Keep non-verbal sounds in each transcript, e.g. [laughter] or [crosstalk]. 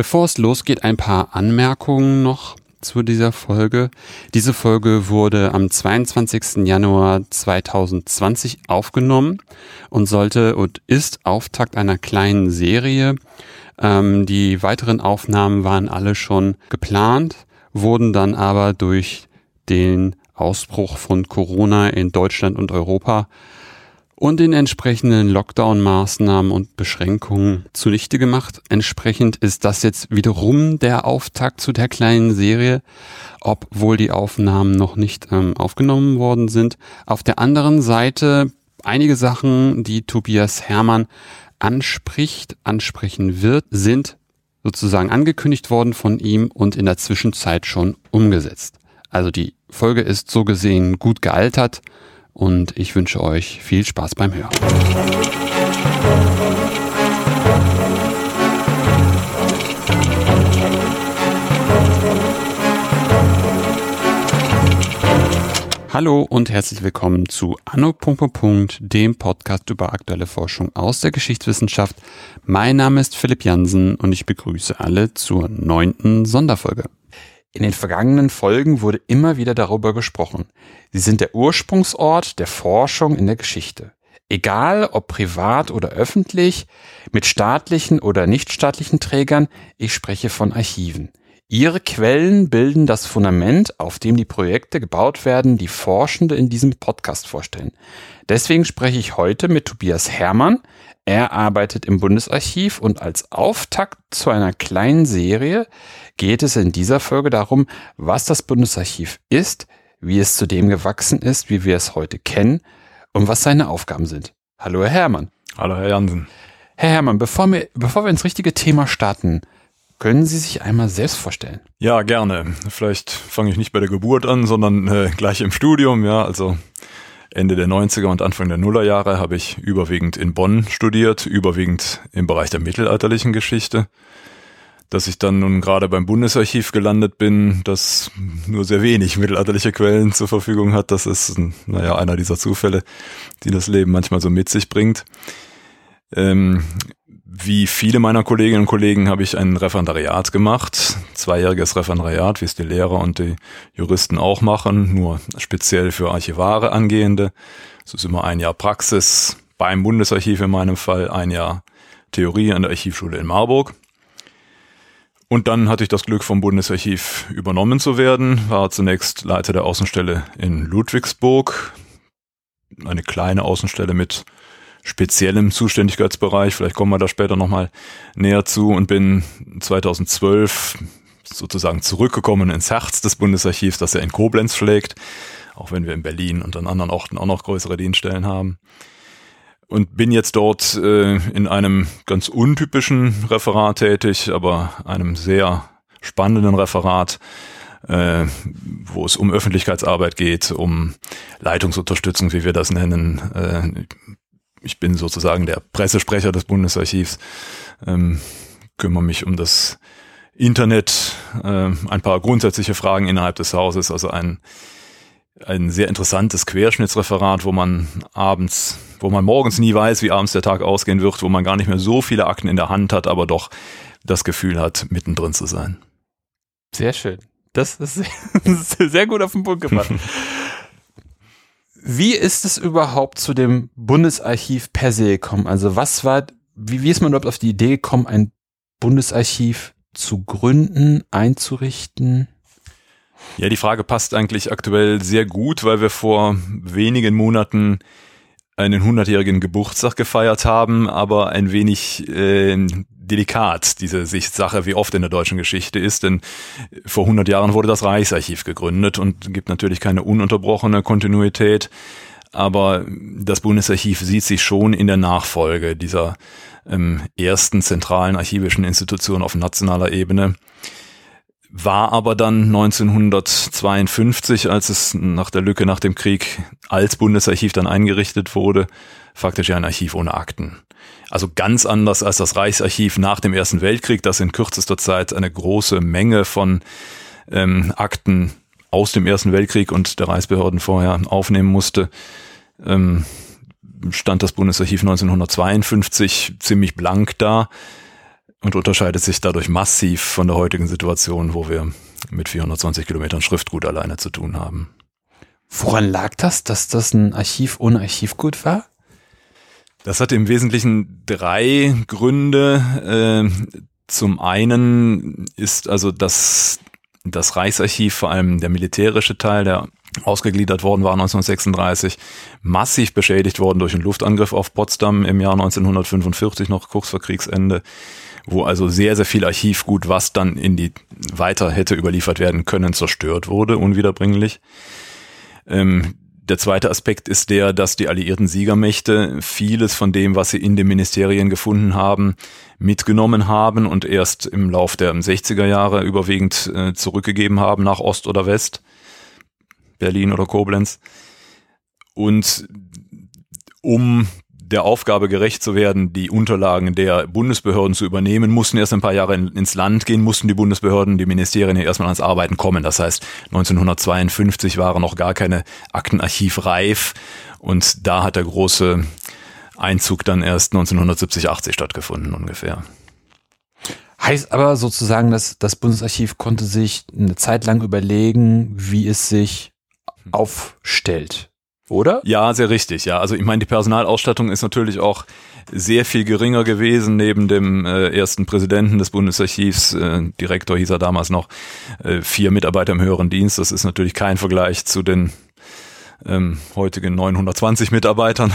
Bevor es losgeht, ein paar Anmerkungen noch zu dieser Folge. Diese Folge wurde am 22. Januar 2020 aufgenommen und sollte und ist Auftakt einer kleinen Serie. Ähm, die weiteren Aufnahmen waren alle schon geplant, wurden dann aber durch den Ausbruch von Corona in Deutschland und Europa und den entsprechenden Lockdown-Maßnahmen und Beschränkungen zunichte gemacht. Entsprechend ist das jetzt wiederum der Auftakt zu der kleinen Serie, obwohl die Aufnahmen noch nicht ähm, aufgenommen worden sind. Auf der anderen Seite einige Sachen, die Tobias Hermann anspricht, ansprechen wird, sind sozusagen angekündigt worden von ihm und in der Zwischenzeit schon umgesetzt. Also die Folge ist so gesehen gut gealtert und ich wünsche euch viel Spaß beim Hören. Hallo und herzlich willkommen zu Anno. dem Podcast über aktuelle Forschung aus der Geschichtswissenschaft. Mein Name ist Philipp Jansen und ich begrüße alle zur neunten Sonderfolge. In den vergangenen Folgen wurde immer wieder darüber gesprochen. Sie sind der Ursprungsort der Forschung in der Geschichte. Egal ob privat oder öffentlich, mit staatlichen oder nichtstaatlichen Trägern, ich spreche von Archiven. Ihre Quellen bilden das Fundament, auf dem die Projekte gebaut werden, die Forschende in diesem Podcast vorstellen. Deswegen spreche ich heute mit Tobias Hermann. Er arbeitet im Bundesarchiv und als Auftakt zu einer kleinen Serie geht es in dieser Folge darum, was das Bundesarchiv ist, wie es zu dem gewachsen ist, wie wir es heute kennen und was seine Aufgaben sind. Hallo, Herr Hermann. Hallo, Herr Jansen. Herr Hermann, bevor wir, bevor wir ins richtige Thema starten, können Sie sich einmal selbst vorstellen? Ja, gerne. Vielleicht fange ich nicht bei der Geburt an, sondern äh, gleich im Studium. Ja, also Ende der 90er und Anfang der Nullerjahre habe ich überwiegend in Bonn studiert, überwiegend im Bereich der mittelalterlichen Geschichte. Dass ich dann nun gerade beim Bundesarchiv gelandet bin, das nur sehr wenig mittelalterliche Quellen zur Verfügung hat, das ist, naja, einer dieser Zufälle, die das Leben manchmal so mit sich bringt. Ähm, wie viele meiner Kolleginnen und Kollegen habe ich ein Referendariat gemacht, zweijähriges Referendariat, wie es die Lehrer und die Juristen auch machen, nur speziell für Archivare angehende. Es ist immer ein Jahr Praxis beim Bundesarchiv in meinem Fall, ein Jahr Theorie an der Archivschule in Marburg. Und dann hatte ich das Glück, vom Bundesarchiv übernommen zu werden, war zunächst Leiter der Außenstelle in Ludwigsburg, eine kleine Außenstelle mit speziellem Zuständigkeitsbereich. Vielleicht kommen wir da später nochmal näher zu und bin 2012 sozusagen zurückgekommen ins Herz des Bundesarchivs, das ja in Koblenz schlägt, auch wenn wir in Berlin und an anderen Orten auch noch größere Dienststellen haben. Und bin jetzt dort äh, in einem ganz untypischen Referat tätig, aber einem sehr spannenden Referat, äh, wo es um Öffentlichkeitsarbeit geht, um Leitungsunterstützung, wie wir das nennen, äh, ich bin sozusagen der Pressesprecher des Bundesarchivs, ähm, kümmere mich um das Internet, äh, ein paar grundsätzliche Fragen innerhalb des Hauses, also ein, ein sehr interessantes Querschnittsreferat, wo man abends, wo man morgens nie weiß, wie abends der Tag ausgehen wird, wo man gar nicht mehr so viele Akten in der Hand hat, aber doch das Gefühl hat, mittendrin zu sein. Sehr schön. Das ist [laughs] sehr gut auf den Punkt gebracht. [laughs] Wie ist es überhaupt zu dem Bundesarchiv per se gekommen? Also was war, wie, wie ist man überhaupt auf die Idee gekommen, ein Bundesarchiv zu gründen, einzurichten? Ja, die Frage passt eigentlich aktuell sehr gut, weil wir vor wenigen Monaten einen hundertjährigen Geburtstag gefeiert haben, aber ein wenig äh, delikat diese Sache, wie oft in der deutschen Geschichte ist, denn vor 100 Jahren wurde das Reichsarchiv gegründet und gibt natürlich keine ununterbrochene Kontinuität, aber das Bundesarchiv sieht sich schon in der Nachfolge dieser ähm, ersten zentralen archivischen Institution auf nationaler Ebene war aber dann 1952, als es nach der Lücke nach dem Krieg als Bundesarchiv dann eingerichtet wurde, faktisch ein Archiv ohne Akten. Also ganz anders als das Reichsarchiv nach dem Ersten Weltkrieg, das in kürzester Zeit eine große Menge von ähm, Akten aus dem Ersten Weltkrieg und der Reichsbehörden vorher aufnehmen musste, ähm, stand das Bundesarchiv 1952 ziemlich blank da und unterscheidet sich dadurch massiv von der heutigen Situation, wo wir mit 420 Kilometern Schriftgut alleine zu tun haben. Woran lag das, dass das ein Archiv ohne Archivgut war? Das hatte im Wesentlichen drei Gründe. Äh, zum einen ist also das, das Reichsarchiv, vor allem der militärische Teil, der ausgegliedert worden war 1936, massiv beschädigt worden durch einen Luftangriff auf Potsdam im Jahr 1945, noch kurz vor Kriegsende, wo also sehr, sehr viel Archivgut, was dann in die weiter hätte überliefert werden können, zerstört wurde, unwiederbringlich. Ähm, der zweite Aspekt ist der, dass die alliierten Siegermächte vieles von dem, was sie in den Ministerien gefunden haben, mitgenommen haben und erst im Lauf der 60er Jahre überwiegend äh, zurückgegeben haben nach Ost oder West, Berlin oder Koblenz. Und um der Aufgabe gerecht zu werden, die Unterlagen der Bundesbehörden zu übernehmen, mussten erst ein paar Jahre in, ins Land gehen, mussten die Bundesbehörden, die Ministerien ja erstmal ans Arbeiten kommen. Das heißt, 1952 waren noch gar keine Aktenarchiv reif und da hat der große Einzug dann erst 1970, 80 stattgefunden ungefähr. Heißt aber sozusagen, dass das Bundesarchiv konnte sich eine Zeit lang überlegen, wie es sich aufstellt oder? Ja, sehr richtig. Ja, also ich meine, die Personalausstattung ist natürlich auch sehr viel geringer gewesen neben dem äh, ersten Präsidenten des Bundesarchivs, äh, Direktor hieß er damals noch, äh, vier Mitarbeiter im höheren Dienst. Das ist natürlich kein Vergleich zu den ähm, heutigen 920 Mitarbeitern.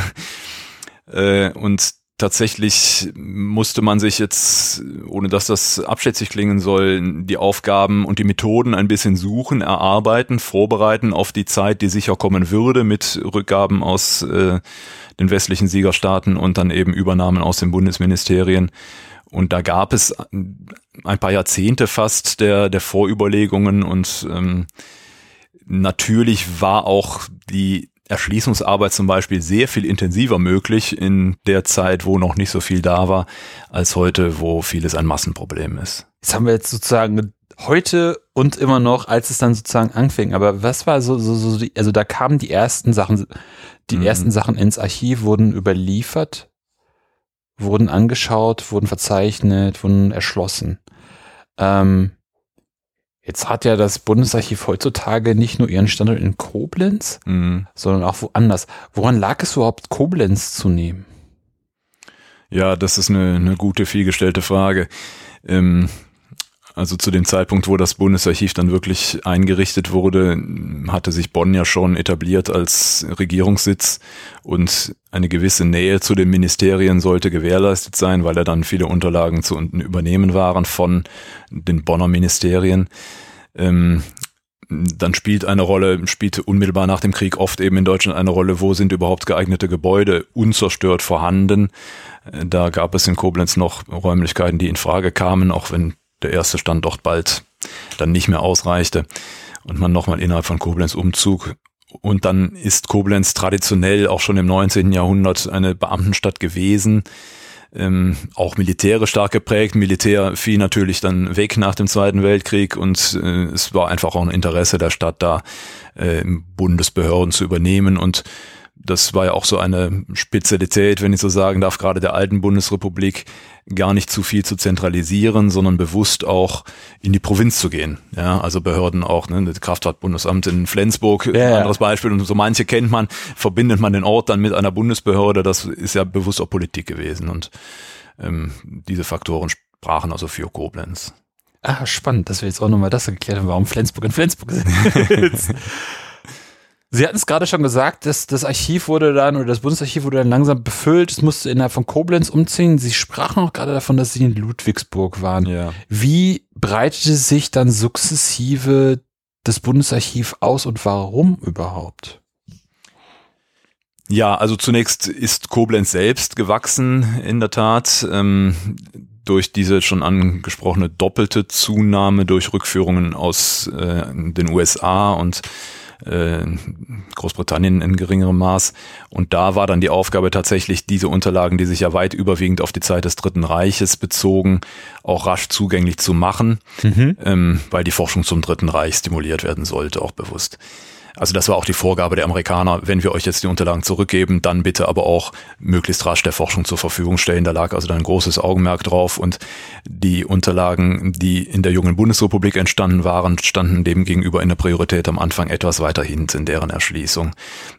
Äh, und tatsächlich musste man sich jetzt, ohne dass das abschätzig klingen soll, die Aufgaben und die Methoden ein bisschen suchen, erarbeiten, vorbereiten auf die Zeit, die sicher kommen würde mit Rückgaben aus äh, den westlichen Siegerstaaten und dann eben Übernahmen aus den Bundesministerien. Und da gab es ein paar Jahrzehnte fast der, der Vorüberlegungen und ähm, natürlich war auch die Erschließungsarbeit zum Beispiel sehr viel intensiver möglich in der Zeit, wo noch nicht so viel da war, als heute, wo vieles ein Massenproblem ist. Jetzt haben wir jetzt sozusagen heute und immer noch, als es dann sozusagen anfing. Aber was war so, so, so die, also da kamen die ersten Sachen, die mhm. ersten Sachen ins Archiv wurden überliefert, wurden angeschaut, wurden verzeichnet, wurden erschlossen. Ähm, Jetzt hat ja das Bundesarchiv heutzutage nicht nur ihren Standort in Koblenz, mhm. sondern auch woanders. Woran lag es überhaupt, Koblenz zu nehmen? Ja, das ist eine, eine gute, vielgestellte Frage. Ähm, also zu dem Zeitpunkt, wo das Bundesarchiv dann wirklich eingerichtet wurde, hatte sich Bonn ja schon etabliert als Regierungssitz und eine gewisse Nähe zu den Ministerien sollte gewährleistet sein, weil ja dann viele Unterlagen zu übernehmen waren von den Bonner Ministerien. Ähm, dann spielt eine Rolle, spielte unmittelbar nach dem Krieg oft eben in Deutschland eine Rolle, wo sind überhaupt geeignete Gebäude unzerstört vorhanden. Äh, da gab es in Koblenz noch Räumlichkeiten, die in Frage kamen, auch wenn der erste Standort bald dann nicht mehr ausreichte und man nochmal innerhalb von Koblenz umzug und dann ist Koblenz traditionell auch schon im 19. Jahrhundert eine Beamtenstadt gewesen, ähm, auch militärisch stark geprägt. Militär fiel natürlich dann weg nach dem Zweiten Weltkrieg und äh, es war einfach auch ein Interesse der Stadt da, äh, Bundesbehörden zu übernehmen und das war ja auch so eine Spezialität, wenn ich so sagen darf, gerade der alten Bundesrepublik, gar nicht zu viel zu zentralisieren, sondern bewusst auch in die Provinz zu gehen. Ja, also Behörden auch, ne, das Kraftfahrtbundesamt in Flensburg, ja, ein anderes Beispiel, und so manche kennt man, verbindet man den Ort dann mit einer Bundesbehörde, das ist ja bewusst auch Politik gewesen und ähm, diese Faktoren sprachen also für Koblenz. Ah, spannend, dass wir jetzt auch nochmal das geklärt haben, warum Flensburg in Flensburg [laughs] sind. Sie hatten es gerade schon gesagt, dass das Archiv wurde dann oder das Bundesarchiv wurde dann langsam befüllt. Es musste innerhalb von Koblenz umziehen. Sie sprachen auch gerade davon, dass Sie in Ludwigsburg waren. Ja. Wie breitete sich dann sukzessive das Bundesarchiv aus und warum überhaupt? Ja, also zunächst ist Koblenz selbst gewachsen, in der Tat. Ähm, durch diese schon angesprochene doppelte Zunahme durch Rückführungen aus äh, den USA und äh, Großbritannien in geringerem Maß. Und da war dann die Aufgabe tatsächlich, diese Unterlagen, die sich ja weit überwiegend auf die Zeit des Dritten Reiches bezogen, auch rasch zugänglich zu machen, mhm. ähm, weil die Forschung zum Dritten Reich stimuliert werden sollte, auch bewusst. Also das war auch die Vorgabe der Amerikaner, wenn wir euch jetzt die Unterlagen zurückgeben, dann bitte aber auch möglichst rasch der Forschung zur Verfügung stellen. Da lag also dann ein großes Augenmerk drauf und die Unterlagen, die in der jungen Bundesrepublik entstanden waren, standen dem gegenüber in der Priorität am Anfang etwas weiter hinten in deren Erschließung.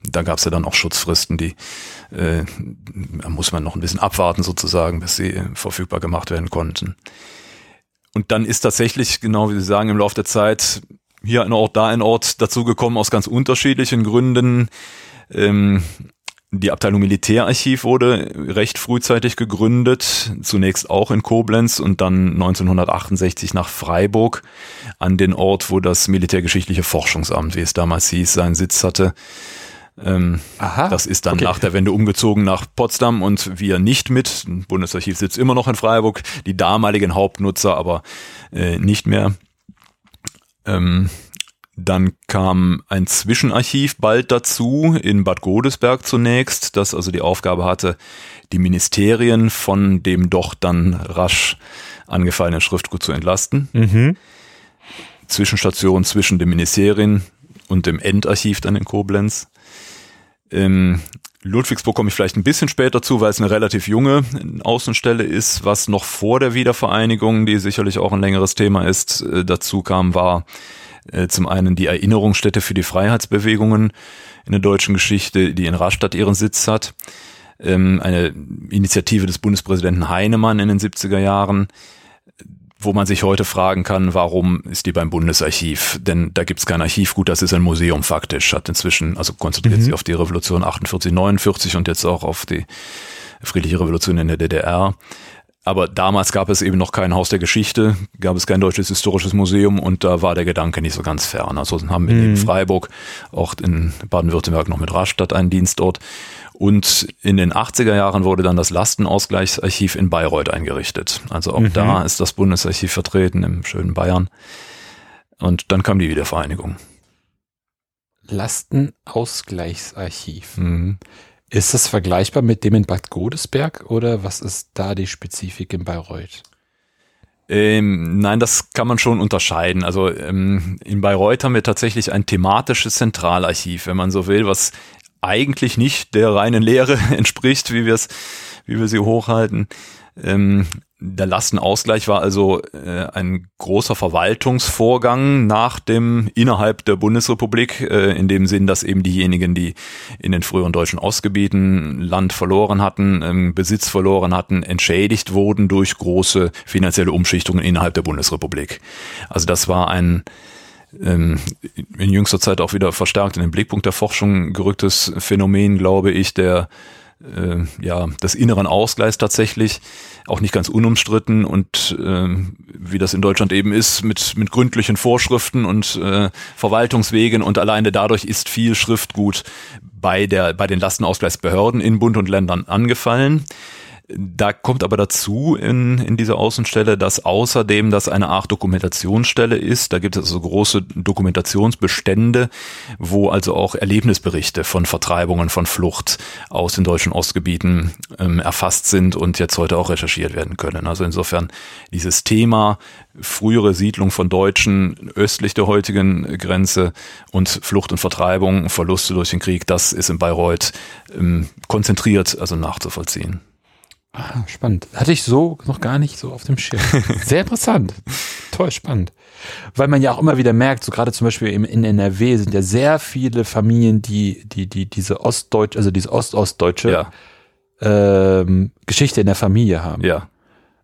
Da gab es ja dann auch Schutzfristen, die äh, da muss man noch ein bisschen abwarten sozusagen, bis sie verfügbar gemacht werden konnten. Und dann ist tatsächlich, genau wie Sie sagen, im Laufe der Zeit hier ein Ort, da ein Ort dazugekommen aus ganz unterschiedlichen Gründen. Ähm, die Abteilung Militärarchiv wurde recht frühzeitig gegründet, zunächst auch in Koblenz und dann 1968 nach Freiburg an den Ort, wo das Militärgeschichtliche Forschungsamt, wie es damals hieß, seinen Sitz hatte. Ähm, Aha, das ist dann okay. nach der Wende umgezogen nach Potsdam und wir nicht mit. Bundesarchiv sitzt immer noch in Freiburg, die damaligen Hauptnutzer aber äh, nicht mehr. Ähm, dann kam ein Zwischenarchiv bald dazu, in Bad Godesberg zunächst, das also die Aufgabe hatte, die Ministerien von dem doch dann rasch angefallenen Schriftgut zu entlasten. Mhm. Zwischenstation zwischen den Ministerien und dem Endarchiv dann in Koblenz. Ähm, Ludwigsburg komme ich vielleicht ein bisschen später zu, weil es eine relativ junge Außenstelle ist. Was noch vor der Wiedervereinigung, die sicherlich auch ein längeres Thema ist, äh, dazu kam, war äh, zum einen die Erinnerungsstätte für die Freiheitsbewegungen in der deutschen Geschichte, die in Rastatt ihren Sitz hat. Ähm, eine Initiative des Bundespräsidenten Heinemann in den 70er Jahren, wo man sich heute fragen kann, warum ist die beim Bundesarchiv? Denn da gibt es kein Archivgut, das ist ein Museum faktisch. Hat inzwischen, also konzentriert mhm. sich auf die Revolution 48, 49 und jetzt auch auf die friedliche Revolution in der DDR. Aber damals gab es eben noch kein Haus der Geschichte, gab es kein deutsches historisches Museum und da war der Gedanke nicht so ganz fern. Also haben wir mhm. in Freiburg, auch in Baden-Württemberg noch mit Rastatt einen Dienst dort. Und in den 80er Jahren wurde dann das Lastenausgleichsarchiv in Bayreuth eingerichtet. Also auch mhm. da ist das Bundesarchiv vertreten im schönen Bayern. Und dann kam die Wiedervereinigung. Lastenausgleichsarchiv. Mhm. Ist das vergleichbar mit dem in Bad Godesberg oder was ist da die Spezifik in Bayreuth? Ähm, nein, das kann man schon unterscheiden. Also ähm, in Bayreuth haben wir tatsächlich ein thematisches Zentralarchiv, wenn man so will, was eigentlich nicht der reinen Lehre [laughs] entspricht, wie wir es, wie wir sie hochhalten. Ähm, der Lastenausgleich war also äh, ein großer Verwaltungsvorgang nach dem innerhalb der Bundesrepublik, äh, in dem Sinn, dass eben diejenigen, die in den früheren deutschen Ostgebieten Land verloren hatten, ähm, Besitz verloren hatten, entschädigt wurden durch große finanzielle Umschichtungen innerhalb der Bundesrepublik. Also das war ein ähm, in jüngster Zeit auch wieder verstärkt in den Blickpunkt der Forschung gerücktes Phänomen, glaube ich, der äh, ja des inneren Ausgleichs tatsächlich auch nicht ganz unumstritten und äh, wie das in Deutschland eben ist mit mit gründlichen Vorschriften und äh, Verwaltungswegen und alleine dadurch ist viel Schriftgut bei der bei den Lastenausgleichsbehörden in Bund und Ländern angefallen. Da kommt aber dazu in, in dieser Außenstelle, dass außerdem das eine Art Dokumentationsstelle ist. Da gibt es also große Dokumentationsbestände, wo also auch Erlebnisberichte von Vertreibungen, von Flucht aus den deutschen Ostgebieten ähm, erfasst sind und jetzt heute auch recherchiert werden können. Also insofern dieses Thema frühere Siedlung von Deutschen östlich der heutigen Grenze und Flucht und Vertreibung, Verluste durch den Krieg, das ist in Bayreuth ähm, konzentriert, also nachzuvollziehen. Ah, spannend. Hatte ich so noch gar nicht so auf dem Schirm. [laughs] Sehr interessant. Toll, spannend. Weil man ja auch immer wieder merkt, so gerade zum Beispiel in NRW sind ja sehr viele Familien, die, die, die diese Ostdeutsch, also diese Ostostdeutsche ja. ähm, Geschichte in der Familie haben. Ja.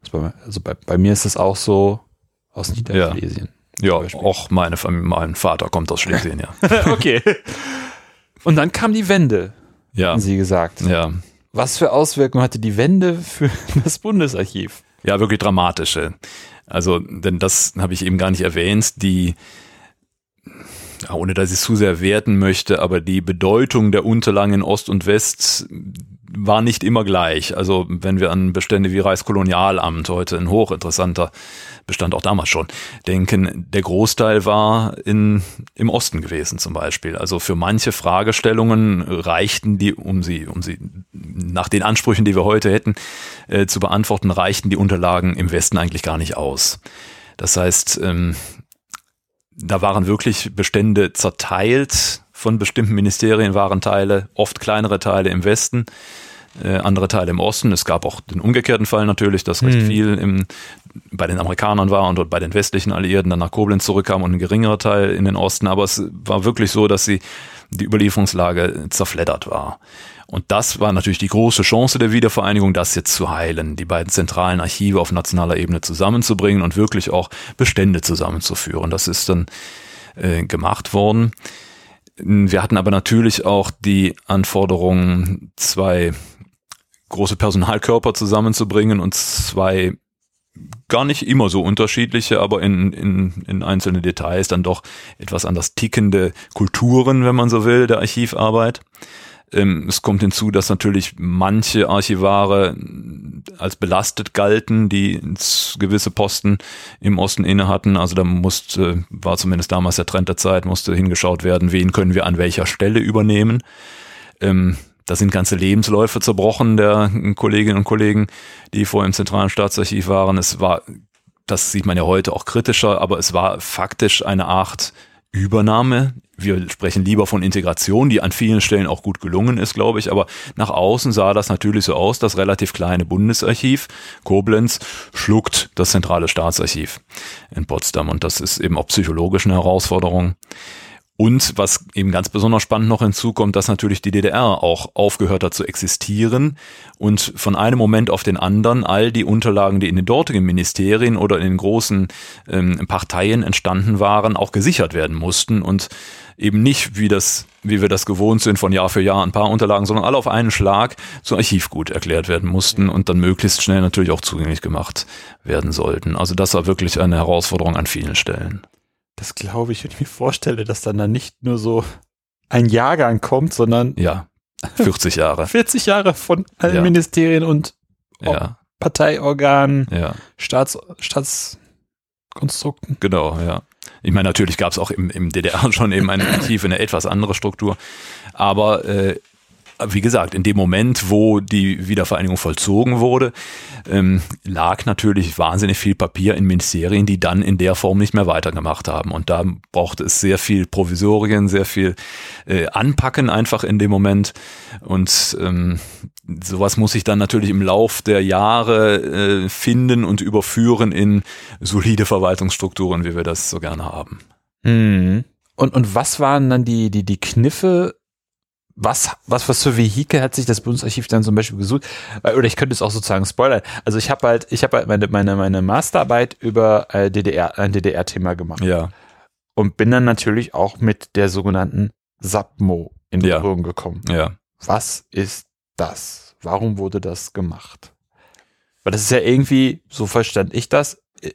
Also bei, also bei, bei mir ist es auch so aus Niederschlesien. Ja, ja auch meine Familie, mein Vater kommt aus Schlesien, ja. [laughs] okay. Und dann kam die Wende, ja. haben Sie gesagt. Ja. Was für Auswirkungen hatte die Wende für [laughs] das Bundesarchiv? Ja, wirklich dramatische. Also, denn das habe ich eben gar nicht erwähnt, die, ohne dass ich es zu sehr werten möchte, aber die Bedeutung der Unterlagen in Ost und West war nicht immer gleich. Also wenn wir an Bestände wie Reichskolonialamt, heute ein hochinteressanter Bestand auch damals schon, denken, der Großteil war in, im Osten gewesen zum Beispiel. Also für manche Fragestellungen reichten die, um sie, um sie nach den Ansprüchen, die wir heute hätten, äh, zu beantworten, reichten die Unterlagen im Westen eigentlich gar nicht aus. Das heißt, ähm, da waren wirklich Bestände zerteilt von bestimmten Ministerien waren Teile, oft kleinere Teile im Westen, äh, andere Teile im Osten. Es gab auch den umgekehrten Fall natürlich, dass recht Hm. viel im, bei den Amerikanern war und dort bei den westlichen Alliierten dann nach Koblenz zurückkam und ein geringerer Teil in den Osten. Aber es war wirklich so, dass sie die Überlieferungslage zerfleddert war. Und das war natürlich die große Chance der Wiedervereinigung, das jetzt zu heilen, die beiden zentralen Archive auf nationaler Ebene zusammenzubringen und wirklich auch Bestände zusammenzuführen. Das ist dann äh, gemacht worden. Wir hatten aber natürlich auch die Anforderung, zwei große Personalkörper zusammenzubringen und zwei gar nicht immer so unterschiedliche, aber in, in, in einzelne Details dann doch etwas anders tickende Kulturen, wenn man so will, der Archivarbeit. Ähm, Es kommt hinzu, dass natürlich manche Archivare als belastet galten, die gewisse Posten im Osten inne hatten. Also da musste, war zumindest damals der Trend der Zeit, musste hingeschaut werden, wen können wir an welcher Stelle übernehmen. Ähm, da sind ganze Lebensläufe zerbrochen der Kolleginnen und Kollegen, die vorher im Zentralen Staatsarchiv waren. Es war, das sieht man ja heute auch kritischer, aber es war faktisch eine Art Übernahme. Wir sprechen lieber von Integration, die an vielen Stellen auch gut gelungen ist, glaube ich. Aber nach außen sah das natürlich so aus, das relativ kleine Bundesarchiv Koblenz schluckt das zentrale Staatsarchiv in Potsdam. Und das ist eben auch psychologisch eine Herausforderung. Und was eben ganz besonders spannend noch hinzukommt, dass natürlich die DDR auch aufgehört hat zu existieren und von einem Moment auf den anderen all die Unterlagen, die in den dortigen Ministerien oder in den großen ähm, Parteien entstanden waren, auch gesichert werden mussten und eben nicht, wie das, wie wir das gewohnt sind, von Jahr für Jahr ein paar Unterlagen, sondern alle auf einen Schlag zu Archivgut erklärt werden mussten und dann möglichst schnell natürlich auch zugänglich gemacht werden sollten. Also das war wirklich eine Herausforderung an vielen Stellen. Das glaube ich, wenn ich mir vorstelle, dass dann da nicht nur so ein Jahrgang kommt, sondern Ja, 40 Jahre. [laughs] 40 Jahre von allen Ja. Ministerien und Ja, Parteiorganen, ja. Staats, Staatskonstrukten. Genau, ja. Ich meine, natürlich gab es auch im, im DDR [laughs] schon eben eine in eine etwas andere Struktur. Aber äh, wie gesagt, in dem Moment, wo die Wiedervereinigung vollzogen wurde, ähm, lag natürlich wahnsinnig viel Papier in Ministerien, die dann in der Form nicht mehr weitergemacht haben. Und da brauchte es sehr viel Provisorien, sehr viel äh, Anpacken einfach in dem Moment. Und ähm, sowas muss sich dann natürlich im Lauf der Jahre äh, finden und überführen in solide Verwaltungsstrukturen, wie wir das so gerne haben. Und, und was waren dann die, die, die Kniffe? Was, was, was für Vehikel hat sich das Bundesarchiv dann zum Beispiel gesucht? Weil- Oder ich könnte es auch sozusagen spoilern. Also ich habe halt, ich habe halt meine, meine, meine Masterarbeit über äh, DDR, ein DDR-Thema gemacht. Ja, Und bin dann natürlich auch mit der sogenannten SAPMO in Ja. Berührung gekommen. ja. Was ist das? Warum wurde das gemacht? Weil das ist ja irgendwie, so verstand ich das, äh,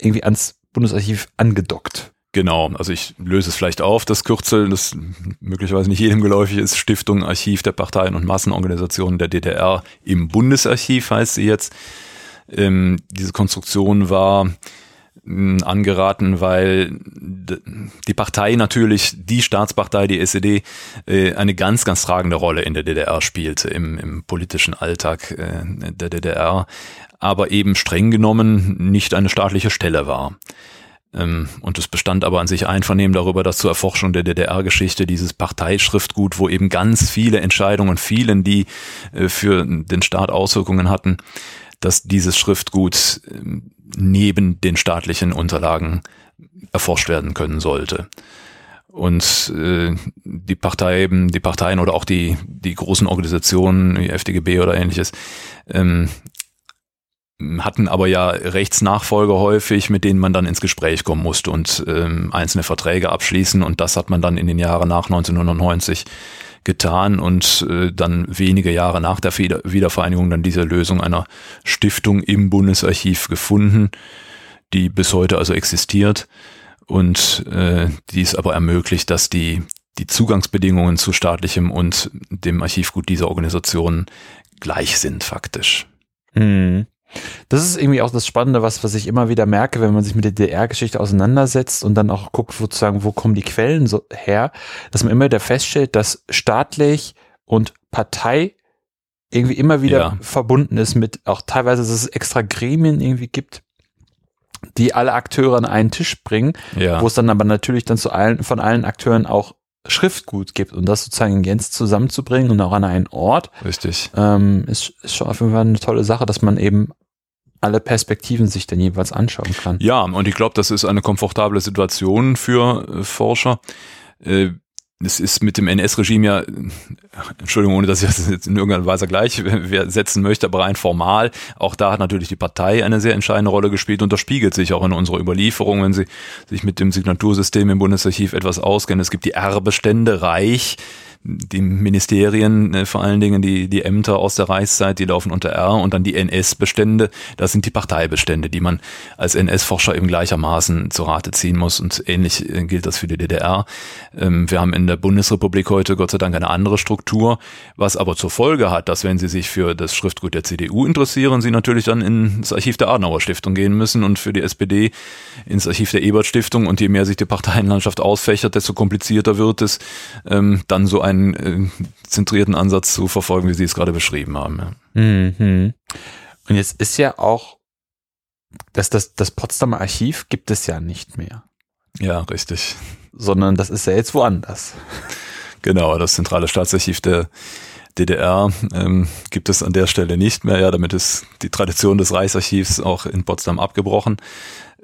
irgendwie ans Bundesarchiv angedockt. Genau, also ich löse es vielleicht auf, das Kürzel, das möglicherweise nicht jedem geläufig ist, Stiftung Archiv der Parteien und Massenorganisationen der DDR im Bundesarchiv heißt sie jetzt. Ähm, diese Konstruktion war mh, angeraten, weil die Partei natürlich, die Staatspartei, die SED, äh, eine ganz, ganz tragende Rolle in der DDR spielte, im, im politischen Alltag äh, der DDR, aber eben streng genommen nicht eine staatliche Stelle war. Ähm, Und es bestand aber an sich Einvernehmen darüber, dass zur Erforschung der DDR-Geschichte dieses Parteischriftgut, wo eben ganz viele Entscheidungen fielen, die äh, für den Staat Auswirkungen hatten, dass dieses Schriftgut ähm, neben den staatlichen Unterlagen erforscht werden können sollte. Und äh, die Parteien, die Parteien oder auch die, die großen Organisationen, wie FDGB oder ähnliches, ähm, hatten aber ja Rechtsnachfolger häufig, mit denen man dann ins Gespräch kommen musste und ähm, einzelne Verträge abschließen. Und das hat man dann in den Jahren nach 1990 getan und äh, dann wenige Jahre nach der Wieder Wiedervereinigung dann diese Lösung einer Stiftung im Bundesarchiv gefunden, die bis heute also existiert und äh, die es aber ermöglicht, dass die die Zugangsbedingungen zu staatlichem und dem Archivgut dieser Organisation gleich sind faktisch. Hm. Das ist irgendwie auch das Spannende, was, was ich immer wieder merke, wenn man sich mit der DDR-Geschichte auseinandersetzt und dann auch guckt, sozusagen, wo kommen die Quellen so her, dass man immer wieder feststellt, dass staatlich und Partei irgendwie immer wieder Ja. verbunden ist mit auch teilweise, dass es extra Gremien irgendwie gibt, die alle Akteure an einen Tisch bringen, Ja. wo es dann aber natürlich dann zu allen, von allen Akteuren auch Schriftgut gibt und das sozusagen in Gänze zusammenzubringen und auch an einen Ort, Richtig. ähm, ist, ist schon auf jeden Fall eine tolle Sache, dass man eben alle Perspektiven sich dann jeweils anschauen kann. Ja, und ich glaube, das ist eine komfortable Situation für äh, Forscher. Äh, es ist mit dem NS-Regime ja, äh, Entschuldigung, ohne dass ich das jetzt in irgendeiner Weise gleich setzen möchte, aber rein formal, auch da hat natürlich die Partei eine sehr entscheidende Rolle gespielt und das spiegelt sich auch in unserer Überlieferung, wenn Sie sich mit dem Signatursystem im Bundesarchiv etwas auskennen. Es gibt die Erbestände, Reich, die Ministerien, äh, vor allen Dingen die, die Ämter aus der Reichszeit, die laufen unter R und dann die NS-Bestände, das sind die Parteibestände, die man als NS-Forscher eben gleichermaßen zu Rate ziehen muss. Und ähnlich äh, gilt das für die DDR. Ähm, wir haben in der Bundesrepublik heute Gott sei Dank eine andere Struktur, was aber zur Folge hat, dass wenn Sie sich für das Schriftgut der CDU interessieren, Sie natürlich dann ins Archiv der Adenauer Stiftung gehen müssen und für die SPD ins Archiv der Ebert Stiftung. Und je mehr sich die Parteienlandschaft ausfächert, desto komplizierter wird es, ähm, dann so ein einen äh, zentrierten Ansatz zu verfolgen, wie Sie es gerade beschrieben haben. Ja. Mhm. Und jetzt ist ja auch, dass das, das Potsdamer Archiv gibt es ja nicht mehr. Ja, richtig. Sondern das ist ja jetzt woanders. Genau, das zentrale Staatsarchiv der DDR ähm, gibt es an der Stelle nicht mehr. Ja, damit ist die Tradition des Reichsarchivs auch in Potsdam abgebrochen.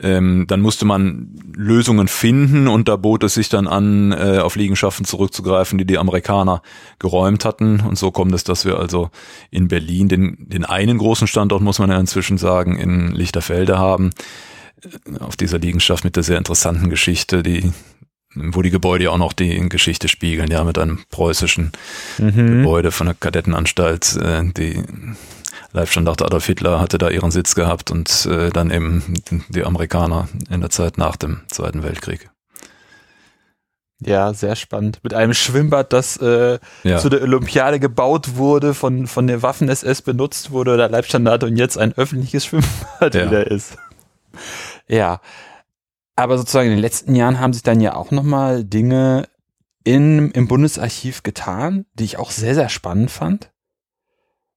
Ähm, dann musste man Lösungen finden und da bot es sich dann an, äh, auf Liegenschaften zurückzugreifen, die die Amerikaner geräumt hatten. Und so kommt es, dass wir also in Berlin den, den einen großen Standort, muss man ja inzwischen sagen, in Lichterfelde haben. Äh, auf dieser Liegenschaft mit der sehr interessanten Geschichte, die wo die Gebäude ja auch noch die Geschichte spiegeln, ja, mit einem preußischen mhm. Gebäude von der Kadettenanstalt, äh, die Leibstandarte Adolf Hitler hatte da ihren Sitz gehabt und äh, dann eben die Amerikaner in der Zeit nach dem Zweiten Weltkrieg. Ja, sehr spannend. Mit einem Schwimmbad, das äh, ja. zu der Olympiade gebaut wurde, von, von der Waffen-SS benutzt wurde, oder Leibstandarte und jetzt ein öffentliches Schwimmbad ja. wieder ist. Ja. Aber sozusagen in den letzten Jahren haben sich dann ja auch nochmal Dinge in, im Bundesarchiv getan, die ich auch sehr, sehr spannend fand.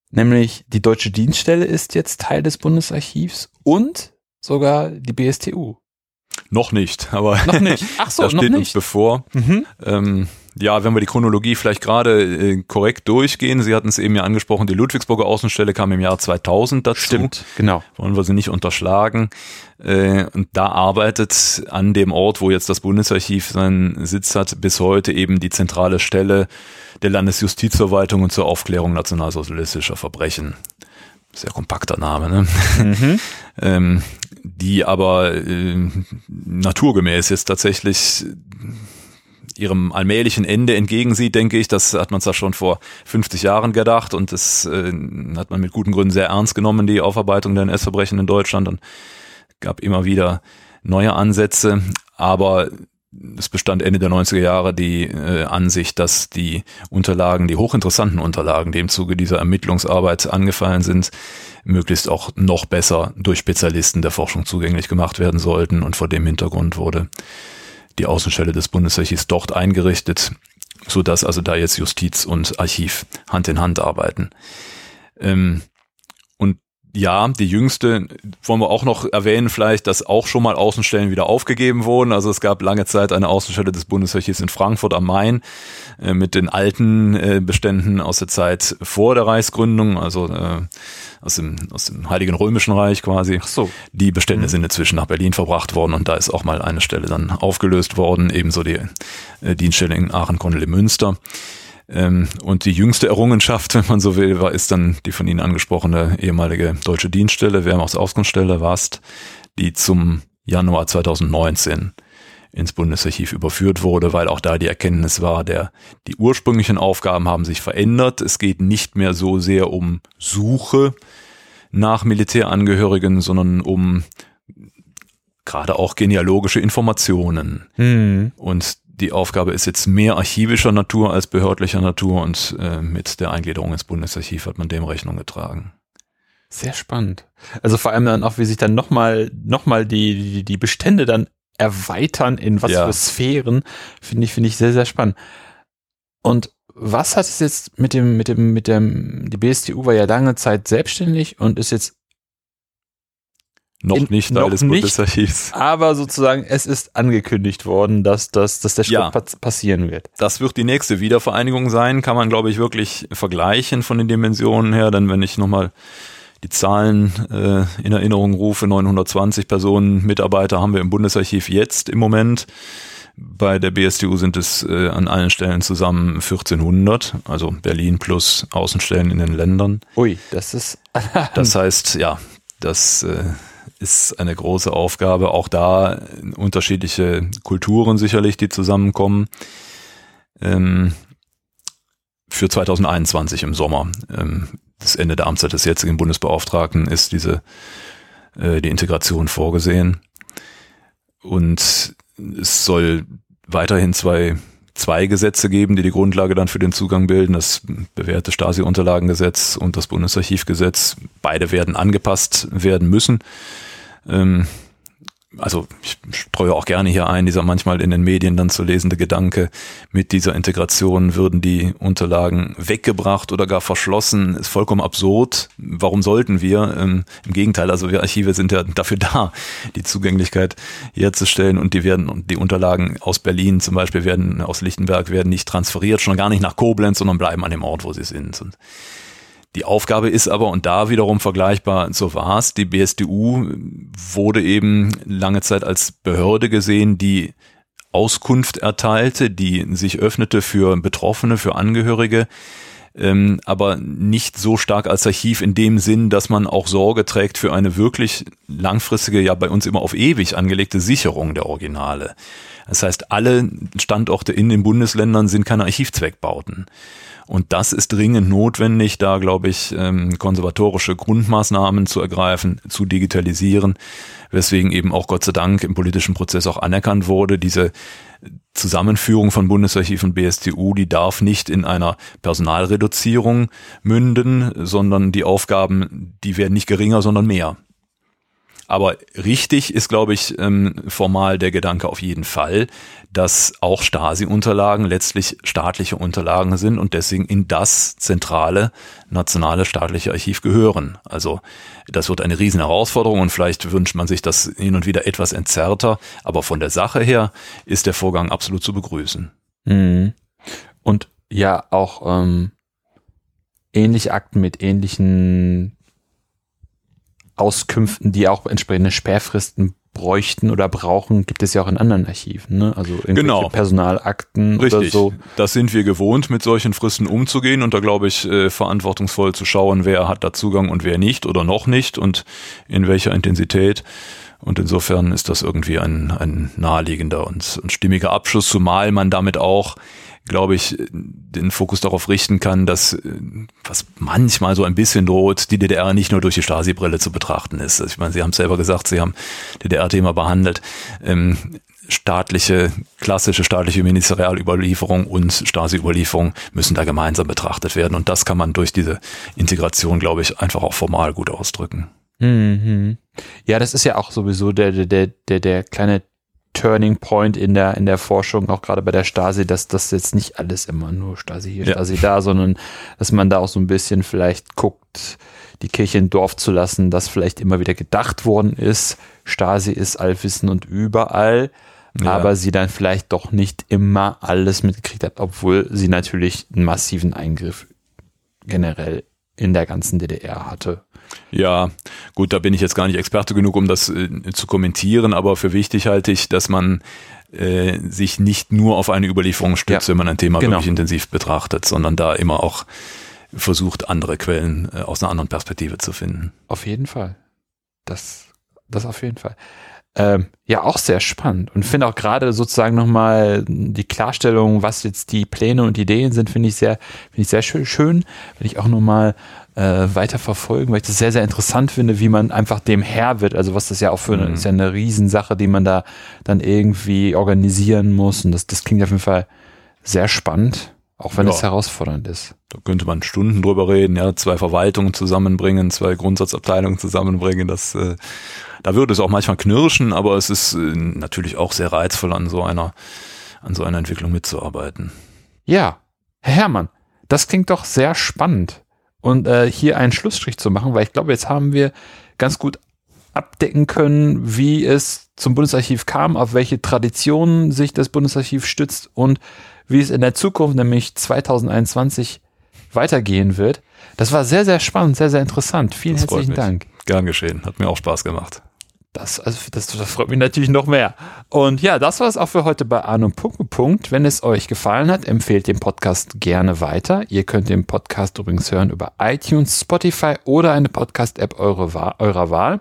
Nämlich die deutsche Dienststelle ist jetzt Teil des Bundesarchivs und sogar die BSTU. Noch nicht, aber noch nicht. Ach so, [laughs] das steht uns bevor. Mhm. Ähm, ja, wenn wir die Chronologie vielleicht gerade äh, korrekt durchgehen, Sie hatten es eben ja angesprochen, die Ludwigsburger Außenstelle kam im Jahr 2000 dazu. Stimmt, genau. Wollen wir sie nicht unterschlagen. Äh, und da arbeitet an dem Ort, wo jetzt das Bundesarchiv seinen Sitz hat, bis heute eben die zentrale Stelle der Landesjustizverwaltung und zur Aufklärung nationalsozialistischer Verbrechen. Sehr kompakter Name, ne? Mhm. [laughs] ähm, die aber äh, naturgemäß jetzt tatsächlich ihrem allmählichen Ende entgegensieht, denke ich. Das hat man zwar schon vor 50 Jahren gedacht und das äh, hat man mit guten Gründen sehr ernst genommen, die Aufarbeitung der NS-Verbrechen in Deutschland und gab immer wieder neue Ansätze. Aber es bestand Ende der 90er Jahre die äh, Ansicht, dass die Unterlagen, die hochinteressanten Unterlagen, die im Zuge dieser Ermittlungsarbeit angefallen sind, möglichst auch noch besser durch Spezialisten der Forschung zugänglich gemacht werden sollten. Und vor dem Hintergrund wurde die Außenstelle des Bundesarchivs dort eingerichtet, so dass also da jetzt Justiz und Archiv Hand in Hand arbeiten. Ähm, ja, die jüngste wollen wir auch noch erwähnen, vielleicht, dass auch schon mal Außenstellen wieder aufgegeben wurden. Also es gab lange Zeit eine Außenstelle des Bundesarchivs in Frankfurt am Main äh, mit den alten äh, Beständen aus der Zeit vor der Reichsgründung, also äh, aus, dem, aus dem Heiligen Römischen Reich quasi. Ach so. Die Bestände mhm. sind inzwischen nach Berlin verbracht worden und da ist auch mal eine Stelle dann aufgelöst worden, ebenso die äh, Dienststelle in Aachen-Konnel-Münster. Ähm, und die jüngste Errungenschaft, [laughs] wenn man so will, war, ist dann die von Ihnen angesprochene ehemalige deutsche Dienststelle, Wehrmachtsauskunftsstelle WAST, die zum Januar 2019 ins Bundesarchiv überführt wurde, weil auch da die Erkenntnis war, der, die ursprünglichen Aufgaben haben sich verändert. Es geht nicht mehr so sehr um Suche nach Militärangehörigen, sondern um gerade auch genealogische Informationen. Mhm. Und die Aufgabe ist jetzt mehr archivischer Natur als behördlicher Natur und äh, mit der Eingliederung ins Bundesarchiv hat man dem Rechnung getragen. Sehr spannend. Also vor allem dann auch, wie sich dann nochmal noch mal die, die, die Bestände dann erweitern in was ja. für Sphären, finde ich, finde ich sehr, sehr spannend. Und was hat es jetzt mit dem, mit dem, mit dem, die BSTU war ja lange Zeit selbstständig und ist jetzt Noch In- nicht Teil noch des nicht. Bundesarchivs. Aber sozusagen, es ist angekündigt worden, dass, dass, dass der Schritt Ja. pa- passieren wird. Das wird die nächste Wiedervereinigung sein, kann man glaube ich wirklich vergleichen von den Dimensionen her, denn wenn ich nochmal die Zahlen äh, in Erinnerung rufe, 920 Personen, Mitarbeiter haben wir im Bundesarchiv jetzt im Moment. Bei der BSTU sind es äh, an allen Stellen zusammen 1400, also Berlin plus Außenstellen in den Ländern. Ui, das ist. [laughs] Das heißt, ja, das äh, ist eine große Aufgabe. Auch da unterschiedliche Kulturen sicherlich, die zusammenkommen. Ähm, für 2021 im Sommer, ähm, das Ende der Amtszeit des jetzigen Bundesbeauftragten, ist diese äh, die Integration vorgesehen. Und es soll weiterhin zwei zwei Gesetze geben, die die Grundlage dann für den Zugang bilden, das bewährte Stasi-Unterlagengesetz und das Bundesarchivgesetz. Beide werden angepasst werden müssen. Ähm, also ich streue auch gerne hier ein, dieser manchmal in den Medien dann zu lesende Gedanke, mit dieser Integration würden die Unterlagen weggebracht oder gar verschlossen, ist vollkommen absurd. Warum sollten wir? Ähm, Im Gegenteil, also wir Archive sind ja dafür da, die Zugänglichkeit herzustellen und die werden, die Unterlagen aus Berlin zum Beispiel werden, aus Lichtenberg werden nicht transferiert, schon gar nicht nach Koblenz, sondern bleiben an dem Ort, wo sie sind. Und die Aufgabe ist aber, und da wiederum vergleichbar, so war es, die BSDU wurde eben lange Zeit als Behörde gesehen, die Auskunft erteilte, die sich öffnete für Betroffene, für Angehörige, ähm, aber nicht so stark als Archiv in dem Sinn, dass man auch Sorge trägt für eine wirklich langfristige, ja bei uns immer auf ewig angelegte Sicherung der Originale. Das heißt, alle Standorte in den Bundesländern sind keine Archivzweckbauten. Und das ist dringend notwendig, da, glaube ich, ähm, konservatorische Grundmaßnahmen zu ergreifen, zu digitalisieren, weswegen eben auch Gott sei Dank im politischen Prozess auch anerkannt wurde, diese Zusammenführung von Bundesarchiv und BSTU, die darf nicht in einer Personalreduzierung münden, sondern die Aufgaben, die werden nicht geringer, sondern mehr. Aber richtig ist, glaube ich, ähm, formal der Gedanke auf jeden Fall, dass auch Stasi-Unterlagen letztlich staatliche Unterlagen sind und deswegen in das zentrale nationale staatliche Archiv gehören. Also das wird eine riesen Herausforderung und vielleicht wünscht man sich das hin und wieder etwas entzerrter, aber von der Sache her ist der Vorgang absolut zu begrüßen. Mhm. Und ja, auch ähm, ähnliche Akten mit ähnlichen Auskünften, die auch entsprechende Sperrfristen bräuchten oder brauchen, gibt es ja auch in anderen Archiven, ne? Also irgendwelche Genau. Personalakten oder Richtig. so. Das sind wir gewohnt, mit solchen Fristen umzugehen und da glaube ich, äh, verantwortungsvoll zu schauen, wer hat da Zugang und wer nicht oder noch nicht und in welcher Intensität. Und insofern ist das irgendwie ein, ein naheliegender und, und stimmiger Abschluss, zumal man damit auch, glaube ich, den Fokus darauf richten kann, dass, äh, was manchmal so ein bisschen droht, die DDR nicht nur durch die Stasi-Brille zu betrachten ist. Ich meine, Sie haben es selber gesagt, Sie haben DDR-Thema behandelt. Ähm, staatliche, klassische staatliche Ministerialüberlieferung und Stasi-Überlieferung müssen da gemeinsam betrachtet werden. Und das kann man durch diese Integration, glaube ich, einfach auch formal gut ausdrücken. Mhm. Ja, das ist ja auch sowieso der, der, der, der kleine Turning Point in der, in der Forschung, auch gerade bei der Stasi, dass das jetzt nicht alles immer nur Stasi hier, Ja. Stasi da, sondern dass man da auch so ein bisschen vielleicht guckt, die Kirche im Dorf zu lassen, dass vielleicht immer wieder gedacht worden ist, Stasi ist allwissend und überall, Ja. aber sie dann vielleicht doch nicht immer alles mitgekriegt hat, obwohl sie natürlich einen massiven Eingriff generell in der ganzen DDR hatte. Ja, gut, da bin ich jetzt gar nicht Experte genug, um das äh, zu kommentieren, aber für wichtig halte ich, dass man äh, sich nicht nur auf eine Überlieferung stützt, Ja, wenn man ein Thema genau. wirklich intensiv betrachtet, sondern da immer auch versucht, andere Quellen äh, aus einer anderen Perspektive zu finden. Auf jeden Fall. Das, das auf jeden Fall. Ähm, ja, auch sehr spannend. Und finde auch gerade sozusagen nochmal die Klarstellung, was jetzt die Pläne und Ideen sind, finde ich sehr, finde ich sehr schön, schön. Will ich auch nochmal äh, weiter verfolgen, weil ich das sehr, sehr interessant finde, wie man einfach dem Herr wird. Also was das ja auch für eine, Mhm. ist ja eine Riesensache, die man da dann irgendwie organisieren muss. Und das, das klingt auf jeden Fall sehr spannend, auch wenn Ja. es herausfordernd ist. Da könnte man Stunden drüber reden, ja, zwei Verwaltungen zusammenbringen, zwei Grundsatzabteilungen zusammenbringen, das, äh, da würde es auch manchmal knirschen, aber es ist äh, natürlich auch sehr reizvoll, an so einer, an so einer Entwicklung mitzuarbeiten. Ja, Herr Herrmann, das klingt doch sehr spannend. Und äh, hier einen Schlussstrich zu machen, weil ich glaube, jetzt haben wir ganz gut abdecken können, wie es zum Bundesarchiv kam, auf welche Traditionen sich das Bundesarchiv stützt und wie es in der Zukunft, nämlich 2021, weitergehen wird. Das war sehr, sehr spannend, sehr, sehr interessant. Vielen Das herzlichen. Dank. Gern geschehen. Hat mir auch Spaß gemacht. Das, also das, das freut mich natürlich noch mehr. Und ja, das war es auch für heute bei Arno Punkt, Punkt. Wenn es euch gefallen hat, empfehlt den Podcast gerne weiter. Ihr könnt den Podcast übrigens hören über iTunes, Spotify oder eine Podcast-App eure, eurer Wahl.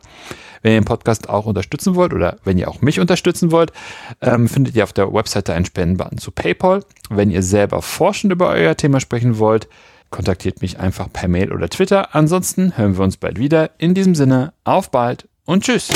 Wenn ihr den Podcast auch unterstützen wollt oder wenn ihr auch mich unterstützen wollt, ähm, findet ihr auf der Webseite einen Spendenbutton zu PayPal. Wenn ihr selber forschend über euer Thema sprechen wollt, kontaktiert mich einfach per Mail oder Twitter. Ansonsten hören wir uns bald wieder. In diesem Sinne, auf bald und tschüss.